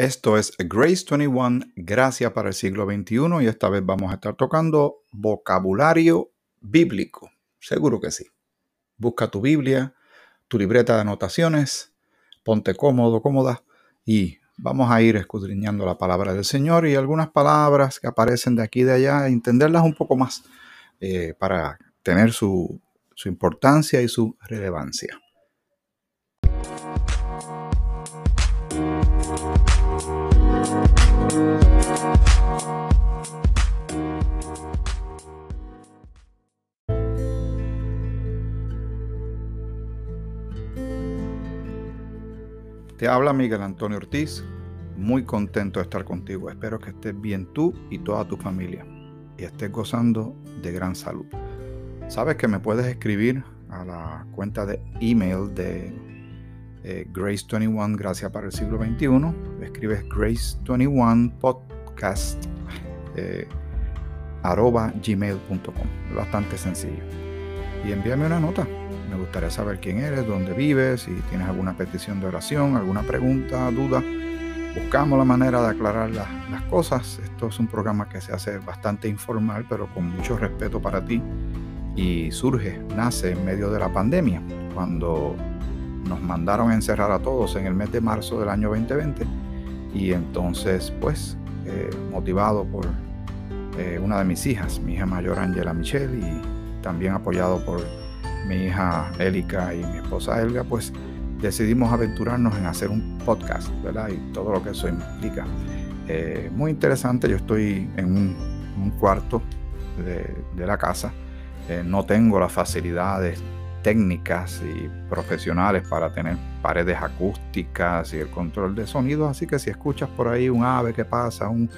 Esto es Grace 21, Gracia para el siglo XXI y esta vez vamos a estar tocando vocabulario bíblico. Seguro que sí. Busca tu Biblia, tu libreta de anotaciones, ponte cómodo, cómoda y vamos a ir escudriñando la palabra del Señor y algunas palabras que aparecen de aquí y de allá, entenderlas un poco más eh, para tener su, su importancia y su relevancia. Te habla Miguel Antonio Ortiz, muy contento de estar contigo. Espero que estés bien tú y toda tu familia y estés gozando de gran salud. Sabes que me puedes escribir a la cuenta de email de eh, Grace21 Gracias para el siglo XXI. Escribes Grace21 podcast eh, arroba gmail.com. Bastante sencillo. Y envíame una nota me gustaría saber quién eres, dónde vives, si tienes alguna petición de oración, alguna pregunta, duda. Buscamos la manera de aclarar las, cosas. Esto es un programa que se hace bastante informal, pero con mucho respeto para ti. Y surge, nace en medio de la pandemia, cuando nos mandaron a encerrar a todos en el mes de marzo del año 2020. Y entonces, pues, eh, motivado por eh, una de mis hijas, mi hija mayor Angela Michelle, y también apoyado por mi hija Élica y mi esposa Elga, pues decidimos aventurarnos en hacer un podcast, ¿verdad? Y todo lo que eso implica. Eh, muy interesante, yo estoy en un, cuarto de, la casa, eh, no tengo las facilidades técnicas y profesionales para tener paredes acústicas y el control de sonido, así que si escuchas por ahí un ave que pasa, un,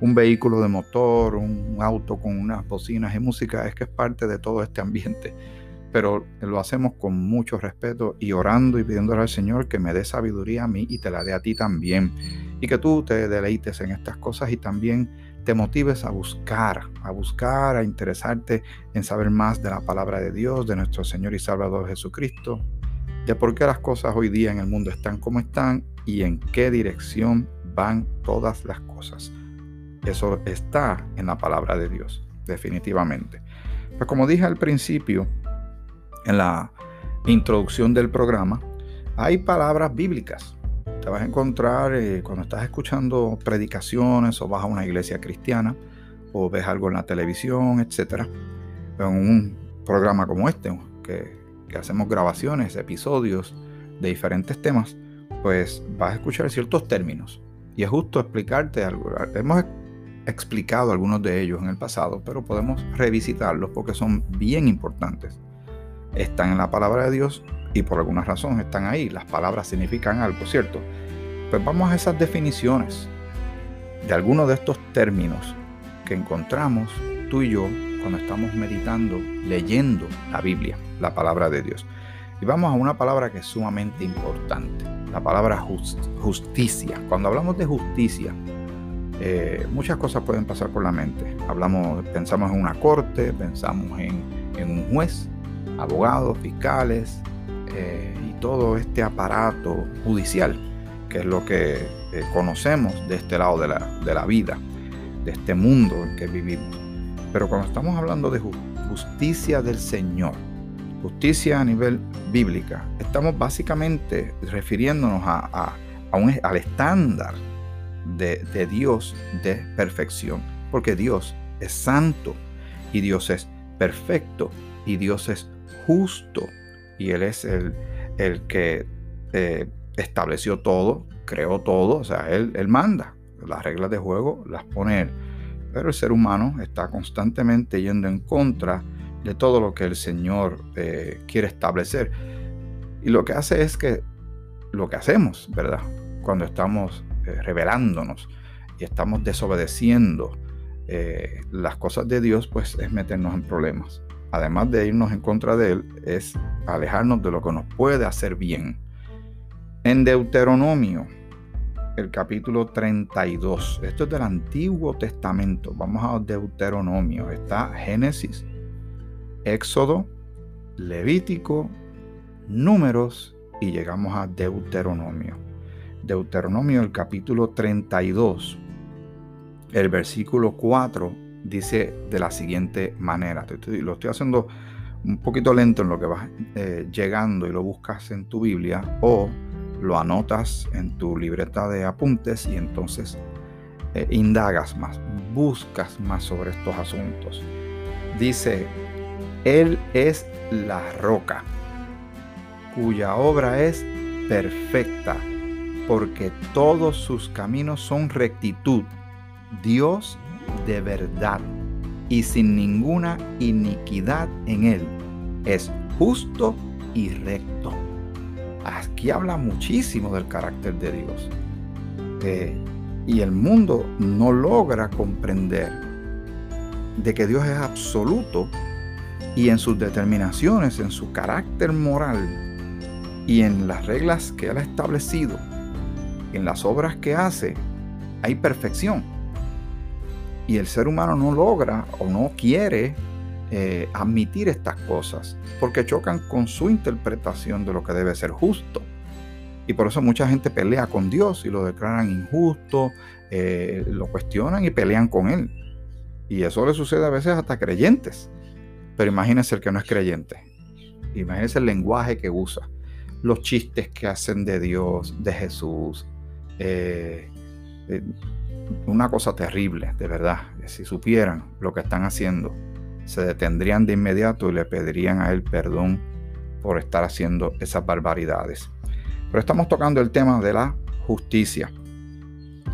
un vehículo de motor, un auto con unas bocinas y música, es que es parte de todo este ambiente pero lo hacemos con mucho respeto y orando y pidiéndole al Señor que me dé sabiduría a mí y te la dé a ti también. Y que tú te deleites en estas cosas y también te motives a buscar, a buscar, a interesarte en saber más de la palabra de Dios, de nuestro Señor y Salvador Jesucristo, de por qué las cosas hoy día en el mundo están como están y en qué dirección van todas las cosas. Eso está en la palabra de Dios, definitivamente. Pues como dije al principio, en la introducción del programa, hay palabras bíblicas. Te vas a encontrar eh, cuando estás escuchando predicaciones o vas a una iglesia cristiana o ves algo en la televisión, etcétera, en un programa como este, que, que hacemos grabaciones, episodios de diferentes temas, pues vas a escuchar ciertos términos. Y es justo explicarte algo. Hemos explicado algunos de ellos en el pasado, pero podemos revisitarlos porque son bien importantes están en la palabra de Dios y por alguna razón están ahí. Las palabras significan algo, ¿cierto? Pues vamos a esas definiciones de algunos de estos términos que encontramos tú y yo cuando estamos meditando, leyendo la Biblia, la palabra de Dios. Y vamos a una palabra que es sumamente importante, la palabra justicia. Cuando hablamos de justicia, eh, muchas cosas pueden pasar por la mente. Hablamos, pensamos en una corte, pensamos en, en un juez, abogados, fiscales eh, y todo este aparato judicial, que es lo que eh, conocemos de este lado de la, de la, vida, de este mundo en que vivimos. Pero cuando estamos hablando de justicia del Señor, justicia a nivel bíblica, estamos básicamente refiriéndonos a, un, al estándar de, de Dios de perfección, porque Dios es santo y Dios es perfecto y Dios es justo y Él es el, el que eh, estableció todo, creó todo, o sea, él, manda. Las reglas de juego las pone. Pero el ser humano está constantemente yendo en contra de todo lo que el Señor eh, quiere establecer. Y lo que hace es que lo que hacemos, ¿verdad? Cuando estamos eh, revelándonos y estamos desobedeciendo las cosas de Dios, pues es meternos en problemas además de irnos en contra de Él, es alejarnos de lo que nos puede hacer bien. En Deuteronomio, el capítulo 32, esto es del Antiguo Testamento, vamos a Deuteronomio, está Génesis, Éxodo, Levítico, Números y llegamos a Deuteronomio. Deuteronomio, el capítulo 32, el versículo 4 dice de la siguiente manera. Lo estoy haciendo un poquito lento en lo que vas eh, llegando y lo buscas en tu Biblia o lo anotas en tu libreta de apuntes y entonces eh, indagas más, buscas más sobre estos asuntos. Dice, Él es la roca, cuya obra es perfecta, porque todos sus caminos son rectitud. Dios de verdad y sin ninguna iniquidad en él. Es justo y recto. Aquí habla muchísimo del carácter de Dios. y el mundo no logra comprender de que Dios es absoluto y en sus determinaciones, en su carácter moral y en las reglas que Él ha establecido, en las obras que hace, hay perfección. Y el ser humano no logra o no quiere eh, admitir estas cosas porque chocan con su interpretación de lo que debe ser justo. Y por eso mucha gente pelea con Dios y lo declaran injusto, eh, lo cuestionan y pelean con Él. Y eso le sucede a veces hasta creyentes. Pero imagínense el que no es creyente. Imagínense el lenguaje que usa, los chistes que hacen de Dios, de Jesús. Eh, una cosa terrible, de verdad. Si supieran lo que están haciendo, se detendrían de inmediato y le pedirían a él perdón por estar haciendo esas barbaridades. Pero estamos tocando el tema de la justicia.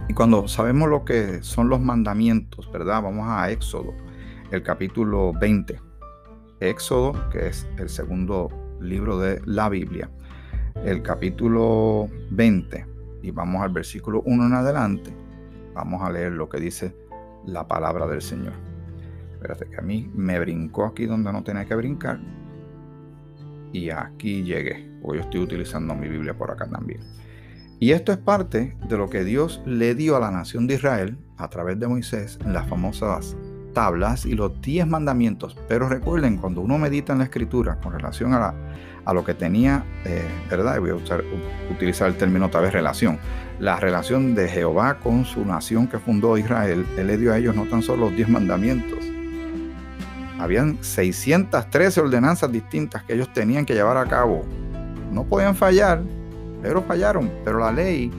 Y cuando sabemos lo que son los mandamientos, ¿verdad? Vamos a Éxodo, el capítulo 20. Éxodo, que es el segundo libro de la Biblia, el capítulo 20, y vamos al versículo 1 en adelante Vamos a leer lo que dice la palabra del Señor. Espérate que a mí me brincó aquí donde no tenía que brincar. Y aquí llegué. Porque yo estoy utilizando mi Biblia por acá también. Y esto es parte de lo que Dios le dio a la nación de Israel a través de Moisés las famosas tablas y los diez mandamientos. Pero recuerden, cuando uno medita en la escritura con relación a, lo que tenía, eh, ¿verdad? Voy a utilizar el término otra vez relación la relación de Jehová con su nación que fundó Israel, Él le dio a ellos no tan solo los diez mandamientos, habían 613 ordenanzas distintas que ellos tenían que llevar a cabo. No podían fallar, pero fallaron. Pero la ley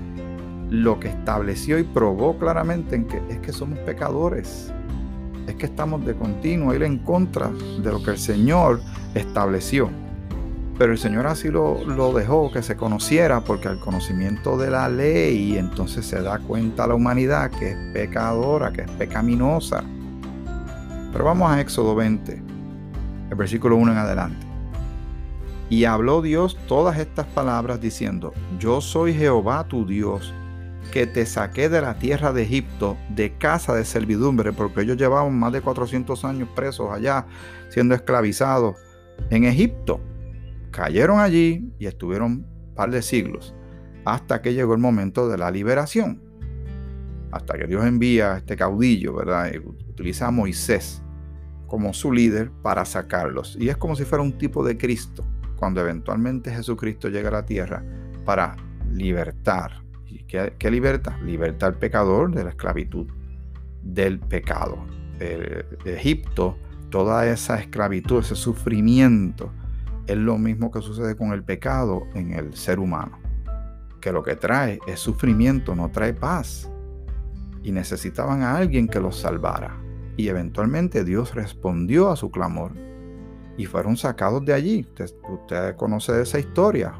lo que estableció y probó claramente es que somos pecadores. Es que estamos de continuo ir en contra de lo que el Señor estableció. Pero el Señor así lo, dejó que se conociera porque al conocimiento de la ley entonces se da cuenta la humanidad que es pecadora, que es pecaminosa. Pero vamos a Éxodo 20, el versículo 1 en adelante. Y habló Dios todas estas palabras diciendo, yo soy Jehová tu Dios, que te saqué de la tierra de Egipto, de casa de servidumbre, porque ellos llevaban más de 400 años presos allá, siendo esclavizados en Egipto cayeron allí y estuvieron un par de siglos hasta que llegó el momento de la liberación. Hasta que Dios envía a este caudillo, ¿verdad? Utiliza a Moisés como su líder para sacarlos. Y es como si fuera un tipo de Cristo, cuando eventualmente Jesucristo llega a la tierra para libertar. ¿Y qué, qué liberta? Liberta al pecador de la esclavitud del pecado. Egipto, toda esa esclavitud, ese sufrimiento, es lo mismo que sucede con el pecado en el ser humano, que lo que trae es sufrimiento, no trae paz. Y necesitaban a alguien que los salvara. Y eventualmente Dios respondió a su clamor y fueron sacados de allí. Usted, conoce esa historia.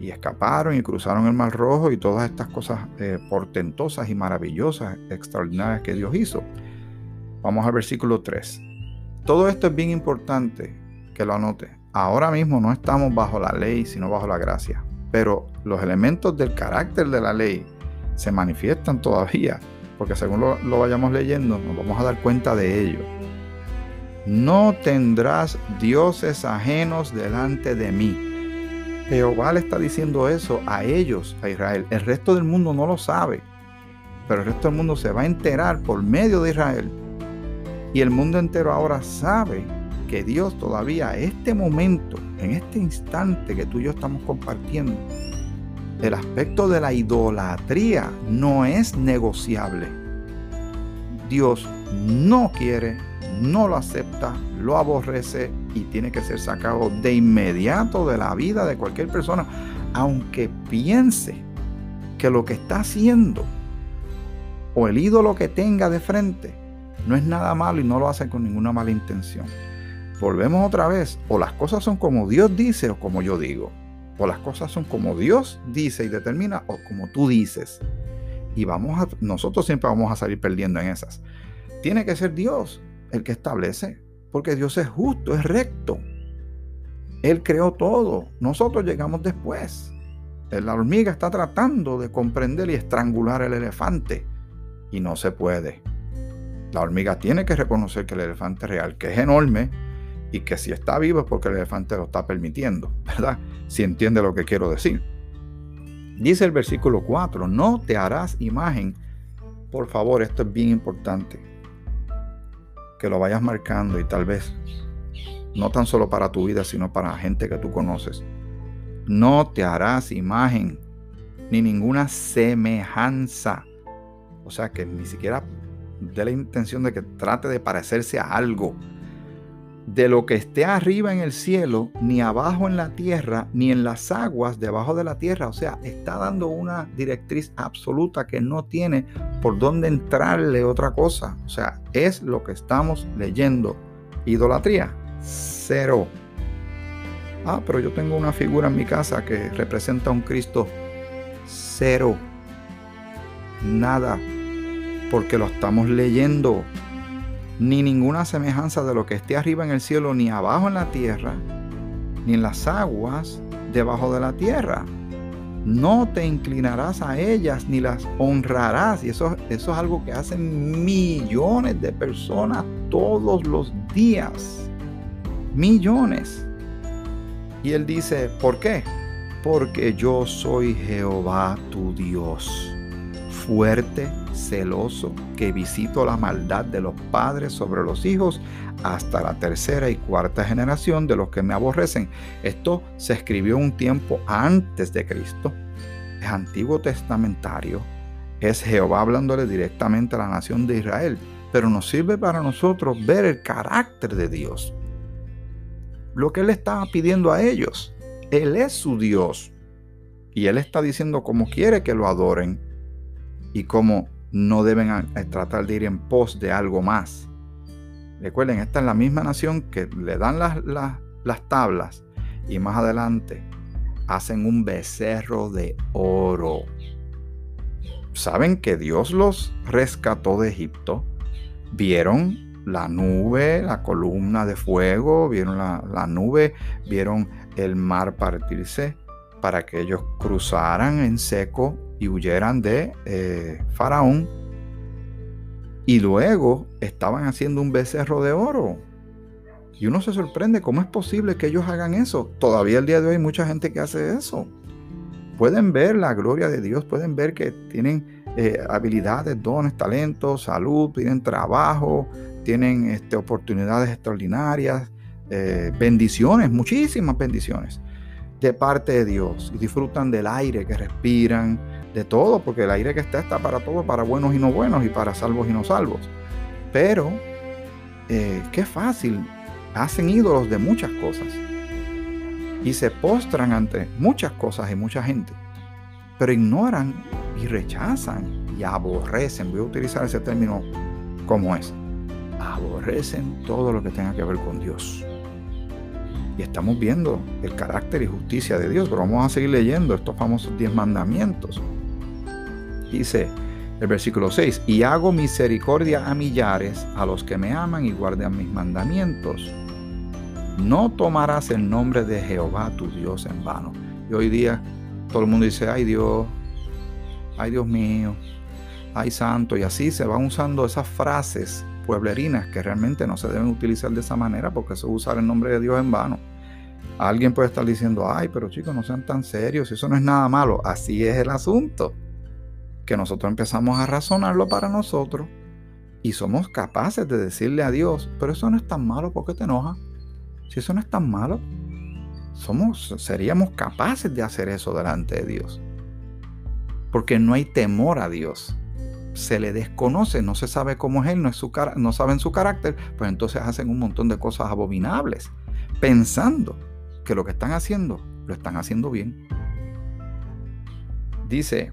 Y escaparon y cruzaron el Mar Rojo y todas estas cosas eh, portentosas y maravillosas, extraordinarias que Dios hizo. Vamos al versículo 3. Todo esto es bien importante que lo anote. Ahora mismo no estamos bajo la ley, sino bajo la gracia. Pero los elementos del carácter de la ley se manifiestan todavía, porque según lo, vayamos leyendo, nos vamos a dar cuenta de ello. No tendrás dioses ajenos delante de mí. Jehová le está diciendo eso a ellos, a Israel. El resto del mundo no lo sabe, pero el resto del mundo se va a enterar por medio de Israel. Y el mundo entero ahora sabe que Dios todavía a este momento, en este instante que tú y yo estamos compartiendo, el aspecto de la idolatría no es negociable. Dios no quiere, no lo acepta, lo aborrece y tiene que ser sacado de inmediato de la vida de cualquier persona, aunque piense que lo que está haciendo o el ídolo que tenga de frente no es nada malo y no lo hace con ninguna mala intención. Volvemos otra vez, o las cosas son como Dios dice o como yo digo, o las cosas son como Dios dice y determina o como tú dices. Y vamos a, nosotros siempre vamos a salir perdiendo en esas. Tiene que ser Dios el que establece, porque Dios es justo, es recto. Él creó todo, nosotros llegamos después. La hormiga está tratando de comprender y estrangular el elefante y no se puede. La hormiga tiene que reconocer que el elefante real, que es enorme y que si está vivo es porque el elefante lo está permitiendo, ¿verdad? Si entiende lo que quiero decir. Dice el versículo 4, no te harás imagen. Por favor, esto es bien importante. Que lo vayas marcando y tal vez no tan solo para tu vida, sino para la gente que tú conoces. No te harás imagen ni ninguna semejanza. O sea que ni siquiera dé la intención de que trate de parecerse a algo. De lo que esté arriba en el cielo, ni abajo en la tierra, ni en las aguas debajo de la tierra. O sea, está dando una directriz absoluta que no tiene por dónde entrarle otra cosa. O sea, es lo que estamos leyendo. Idolatría, cero. Ah, pero yo tengo una figura en mi casa que representa a un Cristo. Cero. Nada. Porque lo estamos leyendo. Ni ninguna semejanza de lo que esté arriba en el cielo, ni abajo en la tierra, ni en las aguas debajo de la tierra. No te inclinarás a ellas ni las honrarás. Y eso, eso es algo que hacen millones de personas todos los días. Millones. Y él dice, ¿por qué? Porque yo soy Jehová tu Dios, fuerte, celoso, que visito la maldad de los padres sobre los hijos hasta la tercera y cuarta generación de los que me aborrecen. Esto se escribió un tiempo antes de Cristo, es antiguo testamentario, es Jehová hablándole directamente a la nación de Israel, pero nos sirve para nosotros ver el carácter de Dios lo que Él estaba pidiendo a ellos. Él es su Dios. Y Él está diciendo cómo quiere que lo adoren y cómo no deben tratar de ir en pos de algo más. Recuerden, esta es la misma nación que le dan las, las, las tablas y más adelante hacen un becerro de oro. Saben que Dios los rescató de Egipto. Vieron la nube, la columna de fuego, vieron la, nube, vieron el mar partirse para que ellos cruzaran en seco y huyeran de eh, Faraón. Y luego estaban haciendo un becerro de oro. Y uno se sorprende cómo es posible que ellos hagan eso. Todavía el día de hoy hay mucha gente que hace eso. Pueden ver la gloria de Dios, pueden ver que tienen eh, habilidades, dones, talentos, salud, tienen trabajo, tienen este, oportunidades extraordinarias, eh, bendiciones, muchísimas bendiciones de parte de Dios y disfrutan del aire que respiran, de todo, porque el aire que está está para todos, para buenos y no buenos y para salvos y no salvos. Pero, eh, qué fácil, hacen ídolos de muchas cosas y se postran ante muchas cosas y mucha gente, pero ignoran y rechazan y aborrecen, voy a utilizar ese término como es, aborrecen todo lo que tenga que ver con Dios. Y estamos viendo el carácter y justicia de Dios, pero vamos a seguir leyendo estos famosos diez mandamientos. Dice el versículo 6, y hago misericordia a millares, a los que me aman y guardan mis mandamientos. No tomarás el nombre de Jehová tu Dios en vano. Y hoy día todo el mundo dice, ay Dios, ay Dios mío, ay santo, y así se van usando esas frases pueblerinas que realmente no se deben utilizar de esa manera porque eso es usar el nombre de Dios en vano. Alguien puede estar diciendo, ay, pero chicos, no sean tan serios, eso no es nada malo. Así es el asunto. Que nosotros empezamos a razonarlo para nosotros y somos capaces de decirle a Dios, pero eso no es tan malo, ¿por qué te enojas? Si eso no es tan malo, somos, seríamos capaces de hacer eso delante de Dios. porque no hay temor a Dios. Se le desconoce, no se sabe cómo es Él, no, es su no saben su carácter, pues entonces hacen un montón de cosas abominables, pensando que lo que están haciendo lo están haciendo bien. Dice,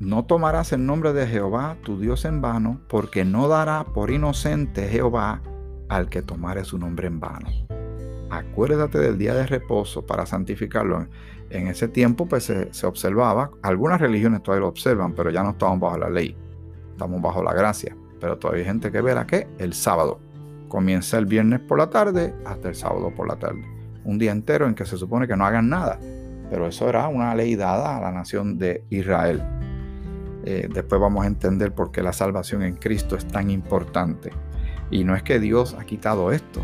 no tomarás el nombre de Jehová tu Dios en vano, porque no dará por inocente Jehová al que tomare su nombre en vano. Acuérdate del día de reposo para santificarlo. En ese tiempo pues se, observaba, algunas religiones todavía lo observan, pero ya no estamos bajo la ley, estamos bajo la gracia. Pero todavía hay gente que verá que el sábado comienza el viernes por la tarde hasta el sábado por la tarde. Un día entero en que se supone que no hagan nada. Pero eso era una ley dada a la nación de Israel. Eh, después vamos a entender por qué la salvación en Cristo es tan importante. Y no es que Dios ha quitado esto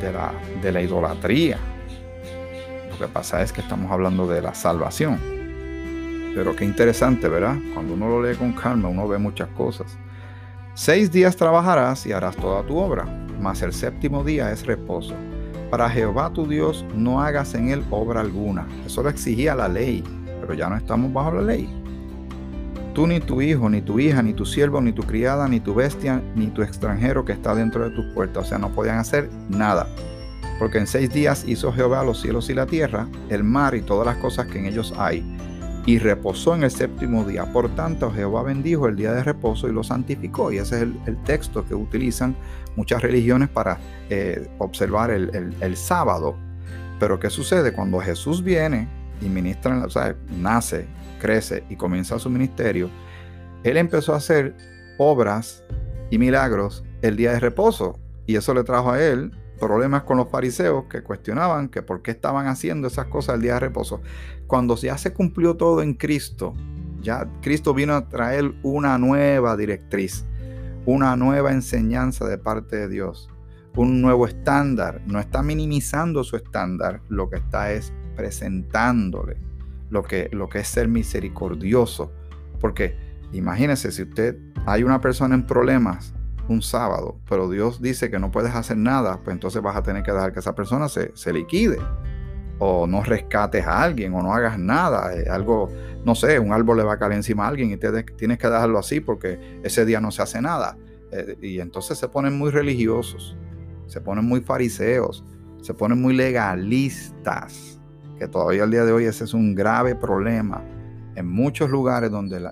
de la, de la idolatría. Lo que pasa es que estamos hablando de la salvación. Pero qué interesante, ¿verdad? Cuando uno lo lee con calma, uno ve muchas cosas. Seis días trabajarás y harás toda tu obra, mas el séptimo día es reposo. Para Jehová tu Dios no hagas en él obra alguna. Eso lo exigía la ley, pero ya no estamos bajo la ley. Tú ni tu hijo, ni tu hija, ni tu siervo, ni tu criada, ni tu bestia, ni tu extranjero que está dentro de tus puertas. O sea, no podían hacer nada. Porque en seis días hizo Jehová los cielos y la tierra, el mar y todas las cosas que en ellos hay. Y reposó en el séptimo día. Por tanto, Jehová bendijo el día de reposo y lo santificó. Y ese es el, texto que utilizan muchas religiones para eh, observar el, el sábado. Pero ¿qué sucede? Cuando Jesús viene y ministra, o sea, nace crece y comienza su ministerio, él empezó a hacer obras y milagros el día de reposo. Y eso le trajo a él problemas con los fariseos que cuestionaban que por qué estaban haciendo esas cosas el día de reposo. Cuando ya se cumplió todo en Cristo, ya Cristo vino a traer una nueva directriz, una nueva enseñanza de parte de Dios, un nuevo estándar. No está minimizando su estándar, lo que está es presentándole lo que, lo que es ser misericordioso. Porque imagínese si usted hay una persona en problemas un sábado, pero Dios dice que no puedes hacer nada, pues entonces vas a tener que dejar que esa persona se, se liquide. O no rescates a alguien, o no hagas nada. Eh, algo, no sé, un árbol le va a caer encima a alguien y te, tienes que dejarlo así porque ese día no se hace nada. Eh, y entonces se ponen muy religiosos, se ponen muy fariseos, se ponen muy legalistas que todavía al día de hoy ese es un grave problema en muchos lugares donde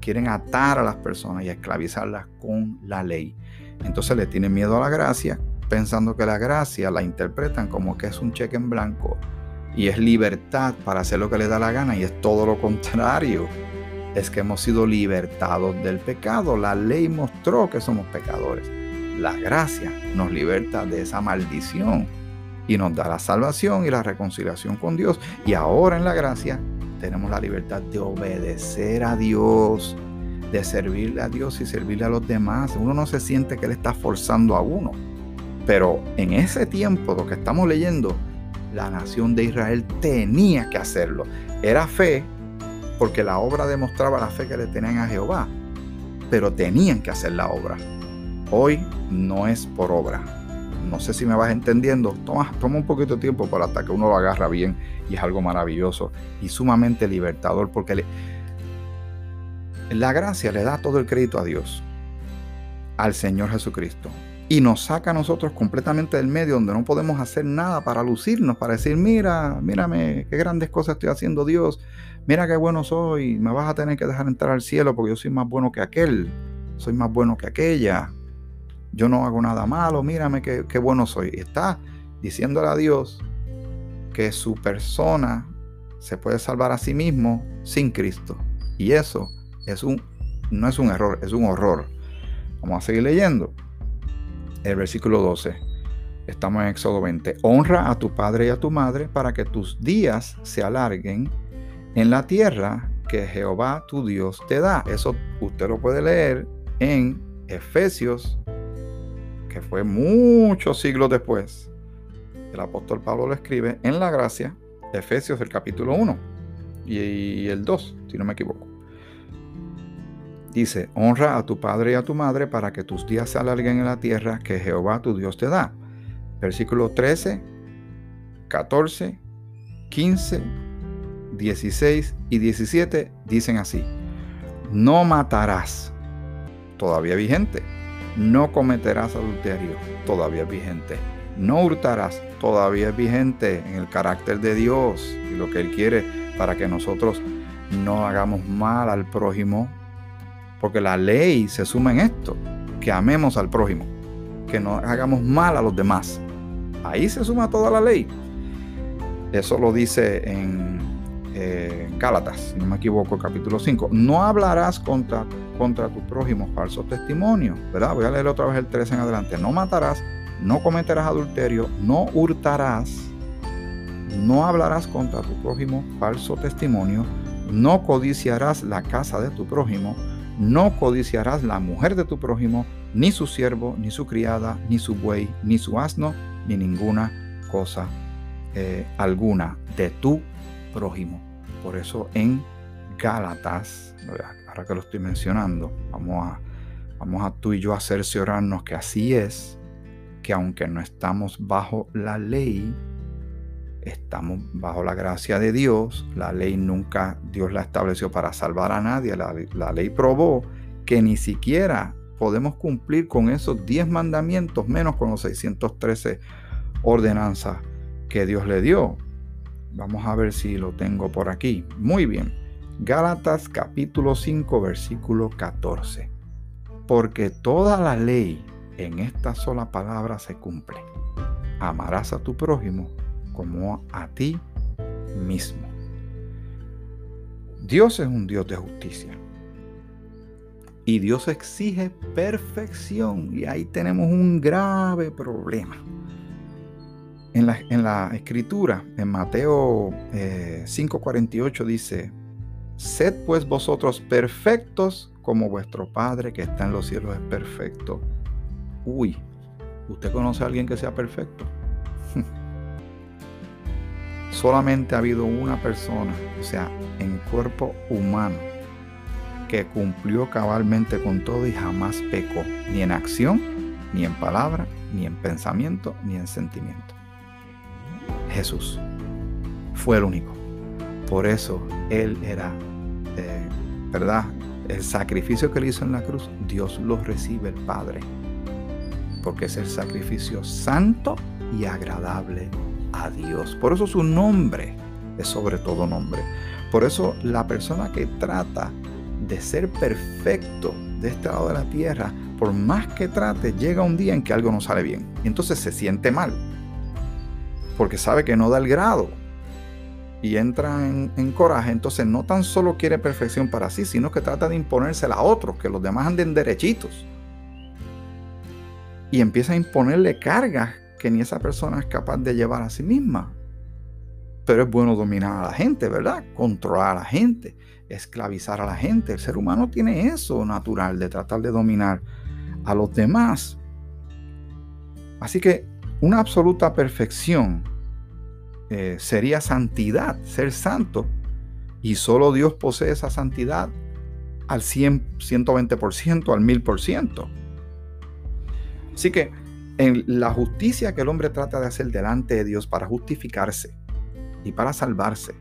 quieren atar a las personas y esclavizarlas con la ley. Entonces le tienen miedo a la gracia, pensando que la gracia la interpretan como que es un cheque en blanco y es libertad para hacer lo que les da la gana y es todo lo contrario. Es que hemos sido libertados del pecado. La ley mostró que somos pecadores. La gracia nos liberta de esa maldición y nos da la salvación y la reconciliación con Dios. Y ahora en la gracia tenemos la libertad de obedecer a Dios, de servirle a Dios y servirle a los demás. Uno no se siente que Él está forzando a uno. Pero en ese tiempo, lo que estamos leyendo, la nación de Israel tenía que hacerlo. Era fe, porque la obra demostraba la fe que le tenían a Jehová. Pero tenían que hacer la obra. Hoy no es por obra, no sé si me vas entendiendo, toma, toma un poquito de tiempo para hasta que uno lo agarra bien y es algo maravilloso y sumamente libertador porque la gracia le da todo el crédito a Dios, al Señor Jesucristo. Y nos saca a nosotros completamente del medio donde no podemos hacer nada para lucirnos, para decir, mira, mírame, qué grandes cosas estoy haciendo Dios, mira qué bueno soy, me vas a tener que dejar entrar al cielo porque yo soy más bueno que aquel, soy más bueno que aquella yo no hago nada malo, mírame qué, bueno soy. Está diciéndole a Dios que su persona se puede salvar a sí mismo sin Cristo. Y eso es un, no es un error, es un horror. Vamos a seguir leyendo. El versículo 12. Estamos en Éxodo 20. Honra a tu padre y a tu madre para que tus días se alarguen en la tierra que Jehová tu Dios te da. Eso usted lo puede leer en Efesios que fue muchos siglos después, el apóstol Pablo lo escribe en la gracia, Efesios el capítulo 1 y el 2, si no me equivoco. Dice, honra a tu padre y a tu madre para que tus días se alarguen en la tierra que Jehová tu Dios te da. Versículo 13, 14, 15, 16 y 17 dicen así. No matarás, todavía vigente. No cometerás adulterio, todavía vigente. No hurtarás, todavía es vigente en el carácter de Dios y lo que Él quiere para que nosotros no hagamos mal al prójimo, porque la ley se suma en esto, que amemos al prójimo, que no hagamos mal a los demás. Ahí se suma toda la ley. Eso lo dice en eh, Gálatas, no me equivoco, capítulo 5. No hablarás contra, contra tu prójimo falso testimonio, ¿verdad? Voy a leer otra vez el 3 en adelante. No matarás, no cometerás adulterio, no hurtarás, no hablarás contra tu prójimo falso testimonio, no codiciarás la casa de tu prójimo, no codiciarás la mujer de tu prójimo, ni su siervo, ni su criada, ni su buey, ni su asno, ni ninguna cosa eh, alguna de tu prójimo. Por eso en Gálatas, ahora que lo estoy mencionando, vamos a, vamos a tú y yo a cerciorarnos que así es, que aunque no estamos bajo la ley, estamos bajo la gracia de Dios. La ley nunca Dios la estableció para salvar a nadie. La, la ley probó que ni siquiera podemos cumplir con esos 10 mandamientos, menos con los 613 ordenanzas que Dios le dio. Vamos a ver si lo tengo por aquí. Muy bien. Gálatas capítulo 5 versículo 14. Porque toda la ley en esta sola palabra se cumple. Amarás a tu prójimo como a ti mismo. Dios es un Dios de justicia. Y Dios exige perfección. Y ahí tenemos un grave problema. En la, en la escritura, en Mateo 5:48 eh, dice, Sed pues vosotros perfectos como vuestro Padre que está en los cielos es perfecto. Uy, ¿usted conoce a alguien que sea perfecto? Solamente ha habido una persona, o sea, en cuerpo humano, que cumplió cabalmente con todo y jamás pecó, ni en acción, ni en palabra, ni en pensamiento, ni en sentimiento. Jesús fue el único. Por eso Él era, eh, ¿verdad? El sacrificio que Él hizo en la cruz, Dios lo recibe el Padre. Porque es el sacrificio santo y agradable a Dios. Por eso su nombre es sobre todo nombre. Por eso la persona que trata de ser perfecto de este lado de la tierra, por más que trate, llega un día en que algo no sale bien. Y entonces se siente mal porque sabe que no da el grado y entra en, coraje, entonces no tan solo quiere perfección para sí, sino que trata de imponérsela a otros, que los demás anden derechitos. Y empieza a imponerle cargas que ni esa persona es capaz de llevar a sí misma. Pero es bueno dominar a la gente, ¿verdad? Controlar a la gente, esclavizar a la gente. El ser humano tiene eso natural de tratar de dominar a los demás. Así que una absoluta perfección eh, sería santidad, ser santo. Y solo Dios posee esa santidad al 100, 120%, al 1000%. Así que en la justicia que el hombre trata de hacer delante de Dios para justificarse y para salvarse,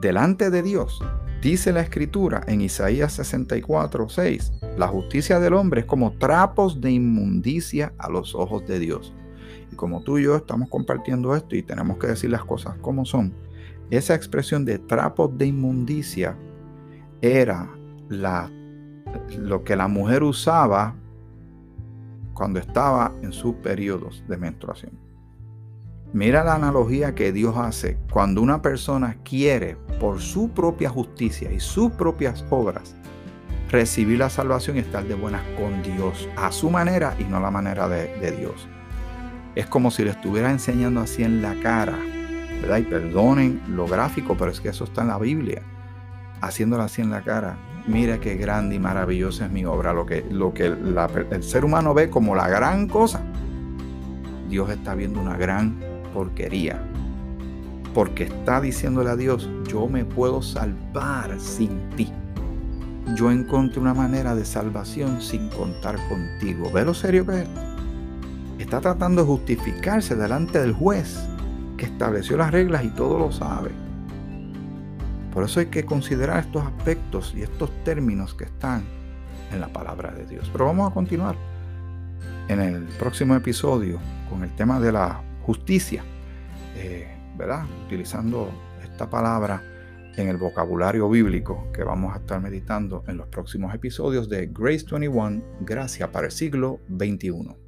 delante de Dios, dice la escritura en Isaías 64, 6, la justicia del hombre es como trapos de inmundicia a los ojos de Dios como tú y yo estamos compartiendo esto y tenemos que decir las cosas como son, esa expresión de trapos de inmundicia era la, lo que la mujer usaba cuando estaba en sus periodos de menstruación. Mira la analogía que Dios hace cuando una persona quiere por su propia justicia y sus propias obras recibir la salvación y estar de buenas con Dios a su manera y no la manera de Dios es como si le estuviera enseñando así en la cara, ¿verdad? Y perdonen lo gráfico, pero es que eso está en la Biblia, haciéndolo así en la cara. Mira qué grande y maravillosa es mi obra, lo que, lo que el ser humano ve como la gran cosa. Dios está viendo una gran porquería. Porque está diciéndole a Dios, yo me puedo salvar sin ti. Yo encontré una manera de salvación sin contar contigo. ¿Ve lo serio que es? Está tratando de justificarse delante del juez que estableció las reglas y todo lo sabe. Por eso hay que considerar estos aspectos y estos términos que están en la palabra de Dios. Pero vamos a continuar en el próximo episodio con el tema de la justicia, eh, ¿verdad? Utilizando esta palabra en el vocabulario bíblico que vamos a estar meditando en los próximos episodios de Grace 21, Gracia para el siglo XXI.